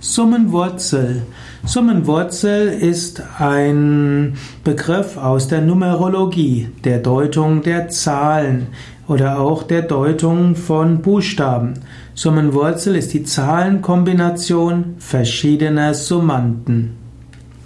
Summenwurzel. Summenwurzel ist ein Begriff aus der Numerologie, der Deutung der Zahlen oder auch der Deutung von Buchstaben. Summenwurzel ist die Zahlenkombination verschiedener Summanden.